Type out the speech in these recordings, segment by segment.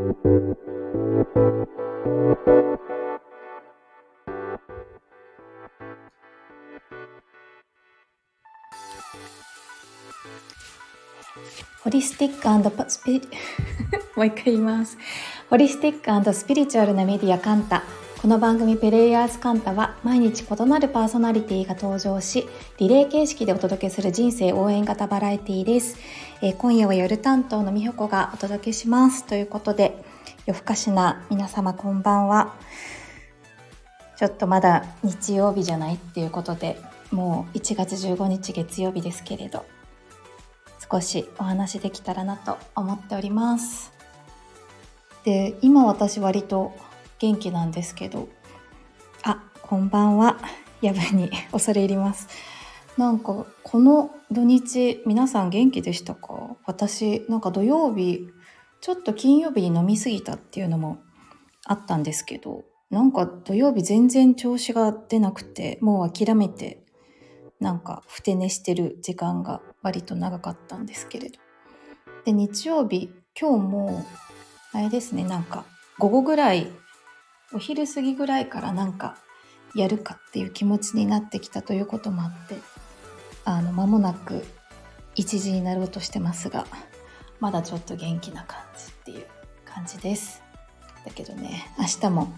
ホリスティックスピリ もう一回言います。ホリスティックスピリチュアルなメディアカンタ。この番組ペレイヤーズカンタは毎日異なるパーソナリティが登場しリレー形式でお届けする人生応援型バラエティです、えー、今夜は夜担当のみほこがお届けします。ということで夜更かしな皆様こんばんは。ちょっとまだ日曜日じゃないっていうことでもう1月15日月曜日ですけれど少しお話できたらなと思っております。で今私割と元気なんですけど。あこんばんは。夜分に恐れ入ります。なんかこの土日皆さん元気でしたか？私なんか土曜日ちょっと金曜日に飲みすぎたっていうのもあったんですけどなんか土曜日全然調子が出なくてもう諦めてなんかふて寝してる時間が割と長かったんですけれど。で日曜日今日もあれですねなんか午後ぐらいお昼過ぎぐらいからなんかやるかっていう気持ちになってきたということもあってあの間もなく1時になろうとしてますがまだちょっと元気な感じっていう感じです。だけどね明日も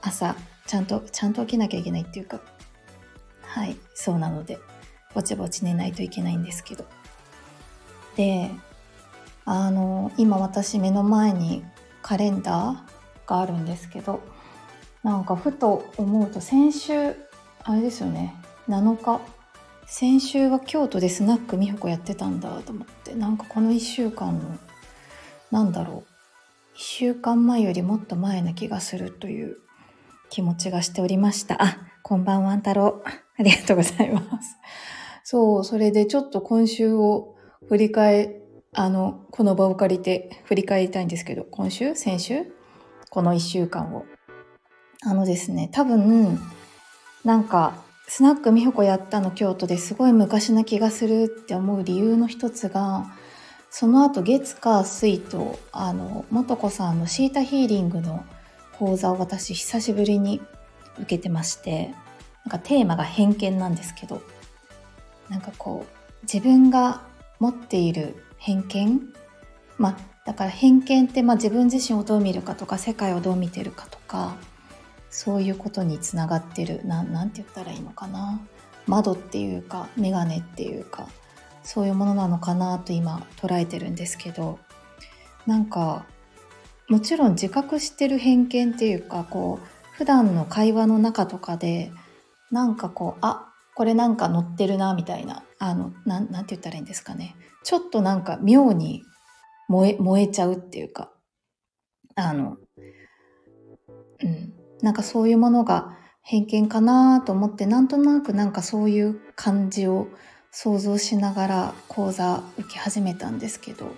朝ちゃんとちゃんと起きなきゃいけないっていうかはいそうなのでぼちぼち寝ないといけないんですけど。であの今私目の前にカレンダーがあるんですけどなんかふと思うと先週あれですよね7日先週は京都でスナック美穂子やってたんだと思ってなんかこの1週間のなんだろう1週間前よりもっと前な気がするという気持ちがしておりましたあこんばんは太郎 ありがとうございます。そう、それでちょっと今週を振り返、あの、この場を借りて振り返りたいんですけど、今週？先週？この一週間を。あのですね、多分、なんか、スナック美穂子やったの京都ですごい昔な気がするって思う理由の一つが、その後月火水と、あの、元子さんのシータヒーリングの講座を私久しぶりに受けてまして、なんかテーマが偏見なんですけどなんかこう自分が持っている偏見まあだから偏見ってまあ自分自身をどう見るかとか世界をどう見てるかとかそういうことにつながってるななんて言ったらいいのかな。窓っていうか眼鏡っていうかそういうものなのかなと今捉えてるんですけどなんかもちろん自覚してる偏見っていうかこう普段の会話の中とかでなんかこうあこれなんか乗ってるなみたいなあのなんなんて言ったらいいんですかね。ちょっとなんか妙に燃え燃えちゃうっていうかあのうんなんかそういうものが偏見かなと思ってなんとなくなんかそういう感じを想像しながら講座受け始めたんですけど。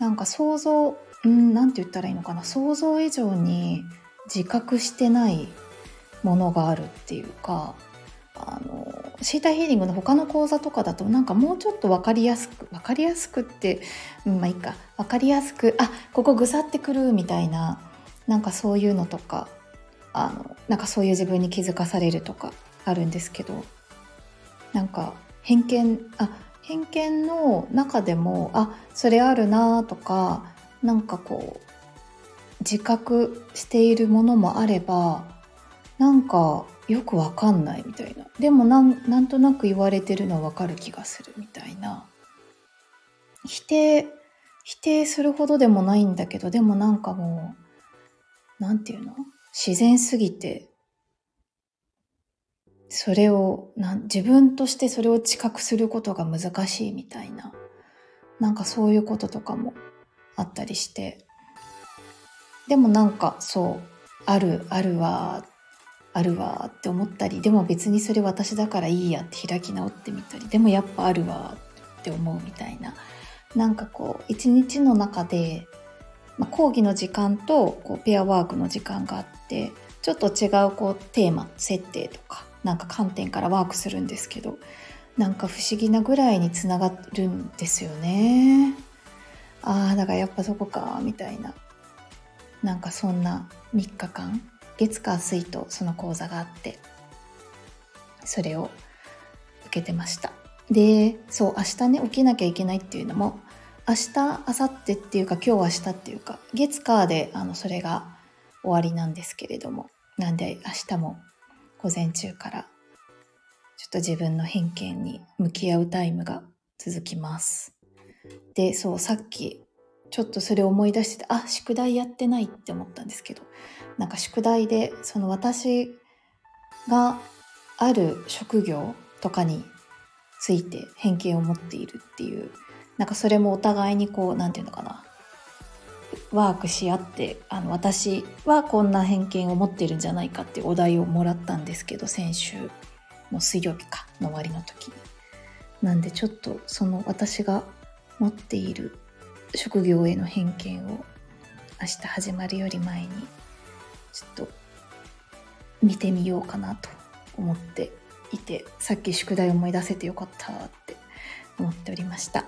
なんか想像うんなんて言ったらいいのかな。想像以上に自覚してないものがあるっていうかあのシータヒーリングの他の講座とかだとなんかもうちょっと分かりやすく分かりやすくって、うん、まあいいか。分かりやすくあここぐさってくるみたいななんかそういうのとかあのなんかそういう自分に気づかされるとかあるんですけどなんか偏見あ偏見の中でもあそれあるなとかなんかこう自覚しているものもあればなんかよくわかんないみたいな。でもなんなんとなく言われてるのはわかる気がするみたいな。否定否定するほどでもないんだけどでもなんかもうなんていうの？自然すぎてそれをな自分としてそれを知覚することが難しいみたいななんかそういうこととかもあったりして。でもなんかそうあるあるわあるわって思ったりでも別にそれ私だからいいやって開き直ってみたりでもやっぱあるわって思うみたいななんかこう一日の中で、まあ、講義の時間とこうペアワークの時間があっててちょっと違うこうテーマ設定とかなんか観点からワークするんですけどなんか不思議なぐらいにつながるんですよね。ああだからやっぱそこかみたいななんかそんな3日間月火水とその講座があってそれを受けてましたでそう明日ね起きなきゃいけないっていうのも明日明後日っていうか今日明日っていうか月火であのそれが終わりなんですけれどもなんで明日も午前中からちょっと自分の偏見に向き合うタイムが続きます。でそうさっきちょっとそれを思い出しててあ宿題やってないって思ったんですけどなんか宿題でその私がある職業とかについて偏見を持っているっていうなんかそれもお互いにこう何て言うのかなワークし合ってあの私はこんな偏見を持ってるんじゃないかっていうお題をもらったんですけど先週の水曜日かの終わりの時に。なんでちょっとその私が持っている職業への偏見を明日始まるより前にちょっと見てみようかなと思っていてさっき宿題思い出せてよかったって思っておりました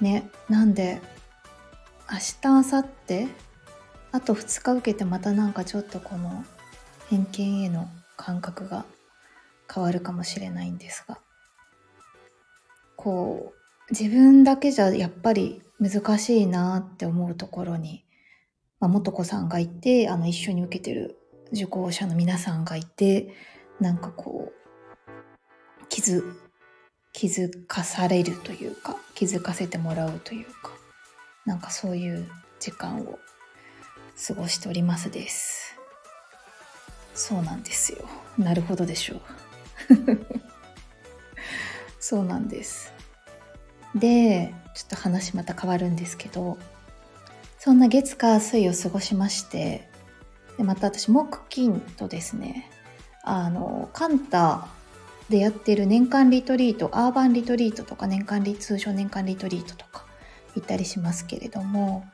ねなんで明日明後日？あと2日受けてまたなんかちょっとこの偏見への感覚が変わるかもしれないんですが。こう自分だけじゃやっぱり難しいなって思うところに、まあ、元子さんがいてあの一緒に受けてる受講者の皆さんがいてなんかこう気づ気づかされるというか気づかせてもらうというか。なんかそういう時間を過ごしておりますです。そうなんですよ。なるほどでしょう。そうなんです。でちょっと話また変わるんですけどそんな月火水を過ごしましてでまた私木金とですねあのカンタでやってる年間リトリートアーバンリトリートとか年間リ通称年間リトリートとか行ったりしますけれども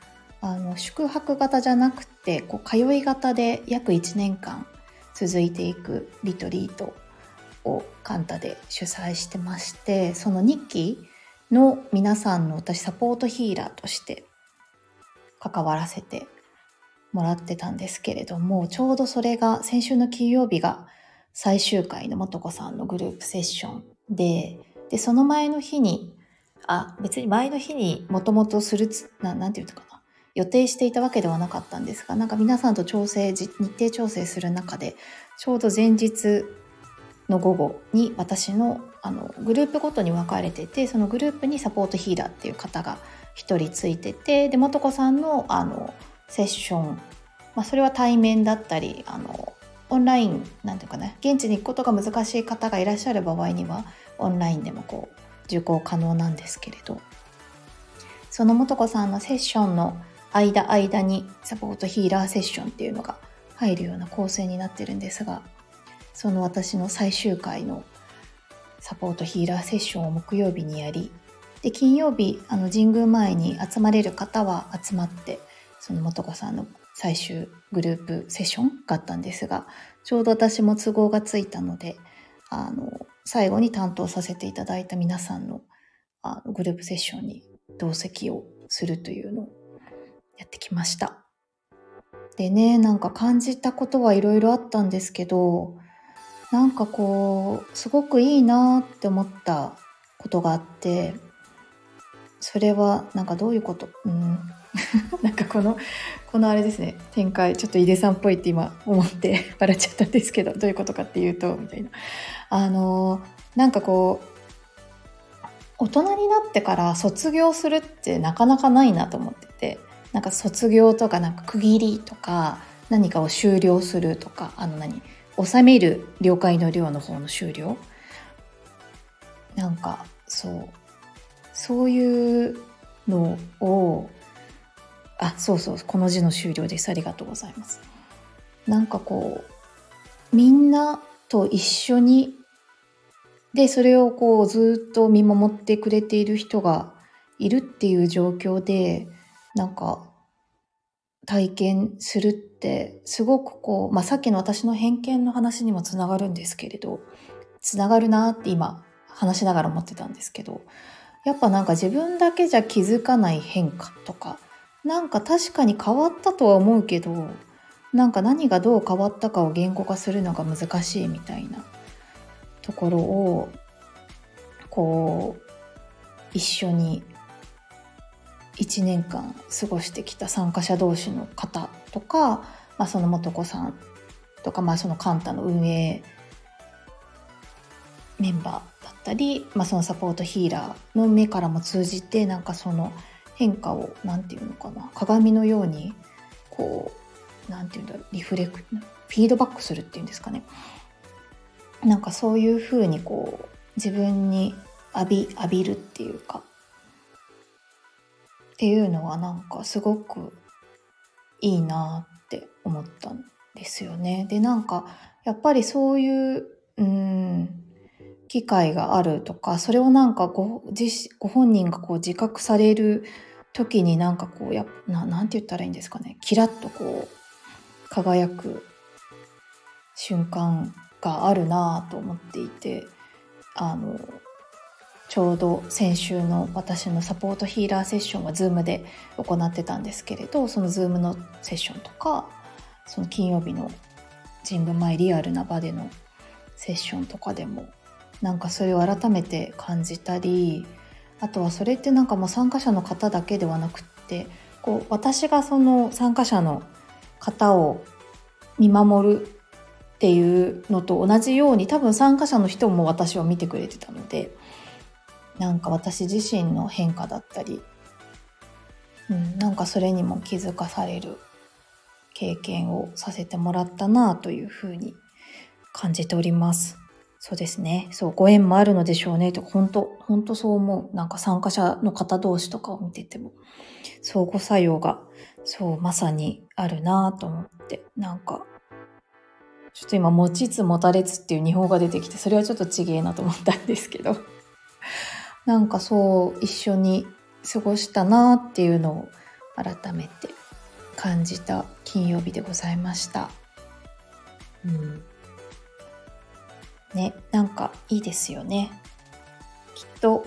あの宿泊型じゃなくてこう通い型で約1年間続いていくリトリートをカンタで主催してましてその2期の皆さんの私サポートヒーラーとして関わらせてもらってたんですけれどもちょうどそれが先週の金曜日が最終回の素子さんのグループセッションででその前の日にあ別に前の日にもともとするつななんて言うのかな。予定していたわけではなかったんですがなんか皆さんと調整日程調整する中でちょうど前日の午後に私のあのグループごとに分かれててそのグループにサポートヒーラーっていう方が1人ついててで素子さんのあのセッション、まあ、それは対面だったりあのオンラインなんていうかな現地に行くことが難しい方がいらっしゃる場合にはオンラインでもこう受講可能なんですけれど。その素子さんのセッションの間間にサポートヒーラーセッションっていうのが入るような構成になってるんですがその私の最終回のサポートヒーラーセッションを木曜日にやりで金曜日あの神宮前に集まれる方は集まってその素子さんの最終グループセッションがあったんですがちょうど私も都合がついたのであの最後に担当させていただいた皆さんのあのグループセッションに同席をするというのをやってきました。でねなんか感じたことはいろいろあったんですけどなんかこうすごくいいなって思ったことがあってそれはなんかどういうこと？うん なんかこのこのあれですね展開ちょっと井出さんっぽいって今思って 笑っちゃったんですけどどういうことかっていうとみたいな。あのなんかこう大人になってから卒業するってなかなかないなと思っててなんか卒業とかなんか区切りとか何かを終了するとかあの何収める了解の量の方の終了？なんかそうそういうのをあそうそうこの字の終了です。ありがとうございます。なんかこうみんなと一緒にでそれをこうずっと見守ってくれている人がいるっていう状況でなんか体験するってすごくこう、まあ、さっきの私の偏見の話にもつながるんですけれどつながるなって今話しながら思ってたんですけどやっぱなんか自分だけじゃ気づかない変化とかなんか確かに変わったとは思うけどなんか何がどう変わったかを言語化するのが難しいみたいなところをこう一緒に1年間過ごしてきた参加者同士の方とか、まあ、その素子さんとか、まあ、そのカンタの運営メンバーだったり、まあ、そのサポートヒーラーの目からも通じてなんかその変化を何て言うのかな鏡のようにこう何て言うんだろうリフレクフィードバックするっていうんですかねなんかそういうふうにこう自分に浴び浴びるっていうかっていうのはなんかすごくいいなって思ったんですよね。でなんかやっぱりそういううん機会があるとかそれをなんかご自ご本人がこう自覚される時になんかこうやななんて言ったらいいんですかね。キラッとこう輝く瞬間があるなと思っていてあのちょうど先週の私のサポートヒーラーセッションは Zoom で行ってたんですけれどその Zoom のセッションとかその金曜日の神文前リアルな場でのセッションとかでもなんかそれを改めて感じたりあとはそれってなんかもう参加者の方だけではなくってこう私がその参加者の方を見守るっていうのと同じように多分参加者の人も私を見てくれてたのでなんか私自身の変化だったり、うん、なんかそれにも気づかされる経験をさせてもらったなというふうに感じております。そうですね。そう、ご縁もあるのでしょうね。と本当本当そう思う。なんか参加者の方同士とかを見てても、相互作用が、そう、まさにあるなと思って、なんか、ちょっと今、持ちつ持たれつっていう日本が出てきて、それはちょっとちげえなと思ったんですけど。なんかそう一緒に過ごしたなっていうのを改めて感じた金曜日でございました。うん。ね、なんかいいですよね。きっと、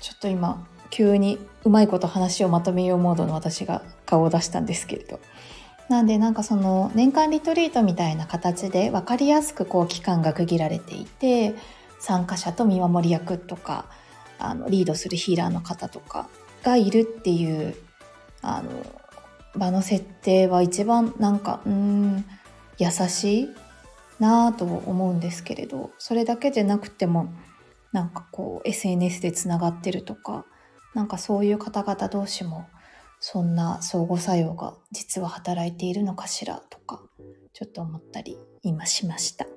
ちょっと今、急にうまいこと話をまとめようモードの私が顔を出したんですけれど。なんでなんかその年間リトリートみたいな形で分かりやすくこう期間が区切られていて参加者と見守り役とかあのリードするヒーラーの方とかがいるっていうあの場の設定は一番なんかうん優しいなぁと思うんですけれどそれだけじゃなくてもなんかこう SNS でつながってるとかなんかそういう方々同士もそんな相互作用が実は働いているのかしらとかちょっと思ったり今しましたっ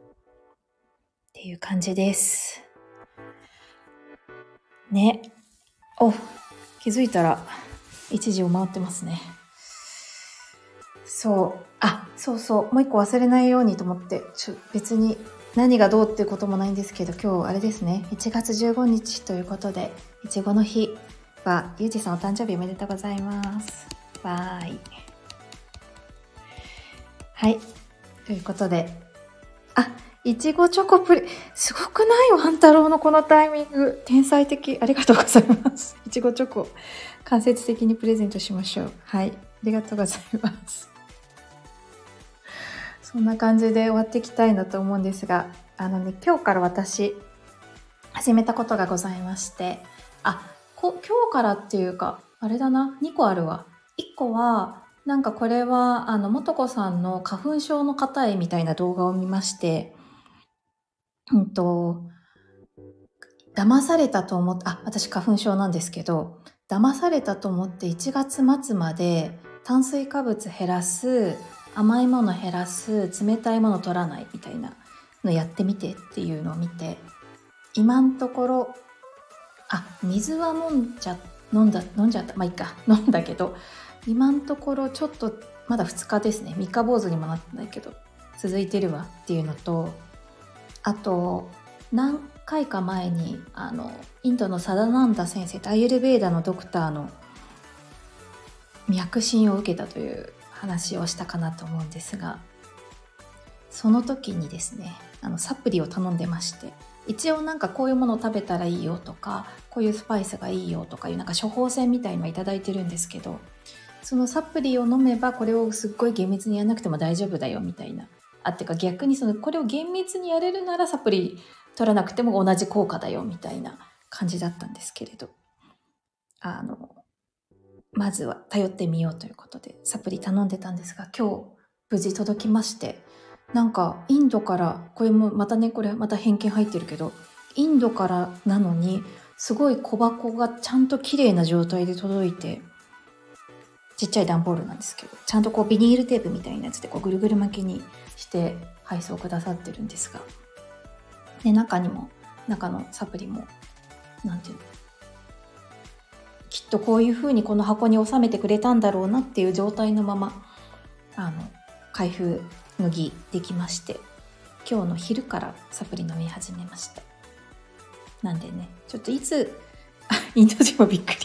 ていう感じです。ね。お、気づいたら1時を回ってますね。そう。あ、そうそう。もう一個忘れないようにと思って、ちょ別に何がどうっていうこともないんですけど、今日あれですね。1月15日ということで、いちごの日は、ゆうじさんお誕生日おめでとうございます。わーい。はい。ということで、あ、いちごチョコプレ、すごくないワン太郎のこのタイミング。天才的。ありがとうございます。いちごチョコ、間接的にプレゼントしましょう。はい。ありがとうございます。そんな感じで終わっていきたいなと思うんですが、あのね、今日から私、始めたことがございまして、あ、こ今日からっていうか、あれだな、2個あるわ。1個は、なんかこれは、あの、もとこさんの花粉症の方へみたいな動画を見まして、うんと、騙されたと思って、あ、私花粉症なんですけど、騙されたと思って1月末まで炭水化物減らす、甘いもの減らす、冷たいもの取らないみたいなのやってみてっていうのを見て、今んところ、あ、水は飲んじゃ、飲んだ、飲んじゃった。まあいいか。飲んだけど、今んところちょっと、まだ2日ですね。三日坊主にもなってないけど、続いてるわっていうのと、あと何回か前にあのインドのサダナンダ先生とアイユルベーダのドクターの脈診を受けたという話をしたかなと思うんですがその時にですねあのサプリを頼んでまして一応なんかこういうものを食べたらいいよとかこういうスパイスがいいよとかいうなんか処方箋みたいのはいただいてるんですけどそのサプリを飲めばこれをすっごい厳密にやらなくても大丈夫だよみたいな。あってか逆にそのこれを厳密にやれるならサプリ取らなくても同じ効果だよみたいな感じだったんですけれどあのまずは頼ってみようということでサプリ頼んでたんですが今日無事届きましてなんかインドからこれもまたねこれまた偏見入ってるけどインドからなのにすごい小箱がちゃんと綺麗な状態で届いてちっちゃい段ボールなんですけどちゃんとこうビニールテープみたいなやつでこうぐるぐる巻きにして配送くださってるんですがで中にも中のサプリも何て言うのきっとこういうふうにこの箱に収めてくれたんだろうなっていう状態のままあの開封麦できまして今日の昼からサプリ飲み始めました。なんでねちょっといつあ インド人もびっくり。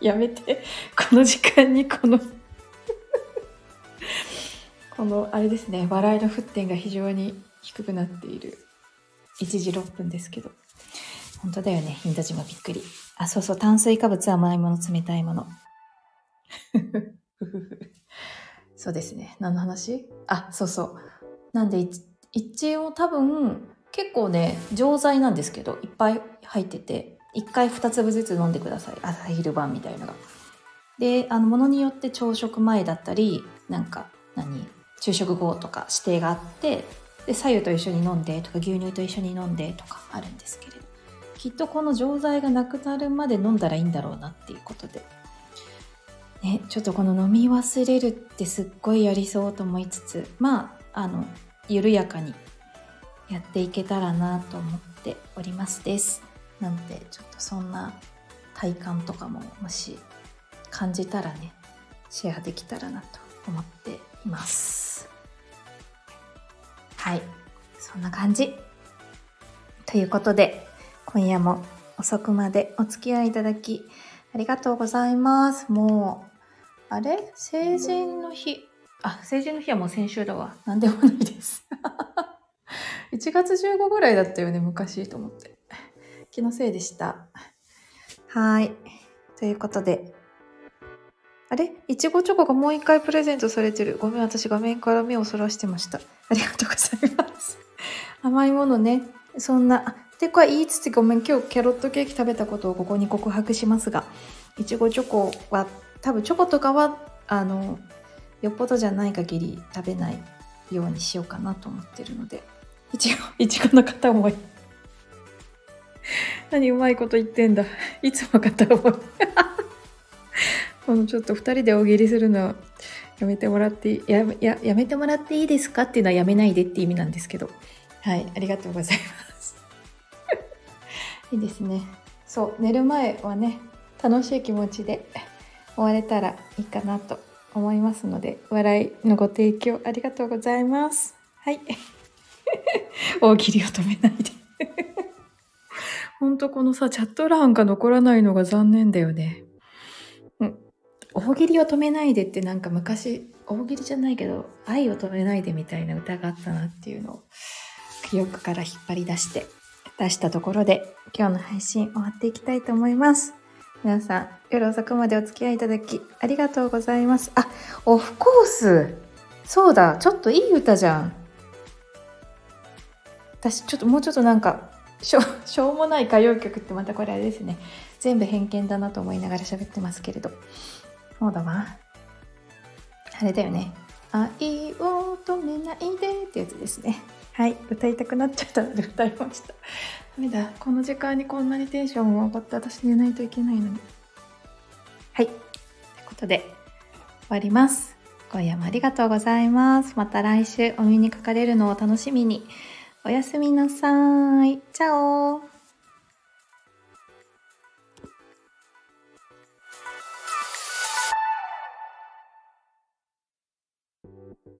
やめて。この時間にこの このあれですね笑いの沸点が非常に低くなっている。1時6分ですけど。本当だよね。インド人もびっくり。あそうそう。炭水化物甘いもの冷たいもの。そうですね。何の話？あそうそう。なんで一応多分結構ね錠剤なんですけどいっぱい入ってて1回2粒ずつ飲んでください。朝昼晩みたいのが。であのものによって朝食前だったりなんか何？昼食後とか指定があってで左右と一緒に飲んでとか牛乳と一緒に飲んでとかあるんですけれど。きっとこの錠剤がなくなるまで飲んだらいいんだろうなっていうことで、ね、ちょっとこの飲み忘れるってすっごいやりそうと思いつつまああの緩やかにやっていけたらなと思っておりますです。なのでちょっとそんな体感とかももし感じたらねシェアできたらなと思っています。はい。そんな感じ。ということで今夜も遅くまでお付き合いいただきありがとうございますもうあれ？成人の日あ成人の日はもう先週だわ何でもないです 1月15ぐらいだったよね昔と思って気のせいでした。はい。ということで。あれ？いちごチョコがもう一回プレゼントされてる。ごめん、私画面から目をそらしてました。ありがとうございます。甘いものね。そんな、てか言いつつごめん、今日キャロットケーキ食べたことをここに告白しますが、いちごチョコは、多分チョコとかは、あの、よっぽどじゃない限り食べないようにしようかなと思ってるので、いちご、いちごの片思い。何うまいこと言ってんだ。いつも片思い。このちょっと2人で大喜利するのやめてもらっていいやややめてもらっていいですかっていうのはやめないでって意味なんですけどはいありがとうございますいいですねそう寝る前はね楽しい気持ちで終われたらいいかなと思いますので笑いのご提供ありがとうございますはい 大喜利を止めないでほんとこのさ、チャット欄が残らないのが残念だよね。うん。大喜利を止めないでってなんか昔、大喜利じゃないけど、愛を止めないでみたいな歌があったなっていうのを、記憶から引っ張り出して、出したところで、今日の配信終わっていきたいと思います。皆さん、夜遅くまでお付き合いいただき、ありがとうございます。あ、オフコースそうだ、ちょっといい歌じゃん。私、ちょっともうちょっとなんか、しょ しょうもない歌謡曲ってまたこれあれですね全部偏見だなと思いながら喋ってますけれどそうだわあれだよね愛を止めないでってやつですねはい歌いたくなっちゃったので歌いました。ダメだこの時間にこんなにテンションが上がって私寝ないといけないのに。はいということで終わります。今夜もありがとうございます。また来週お目にかかれるのを楽しみに。おやすみなさい。チャオ。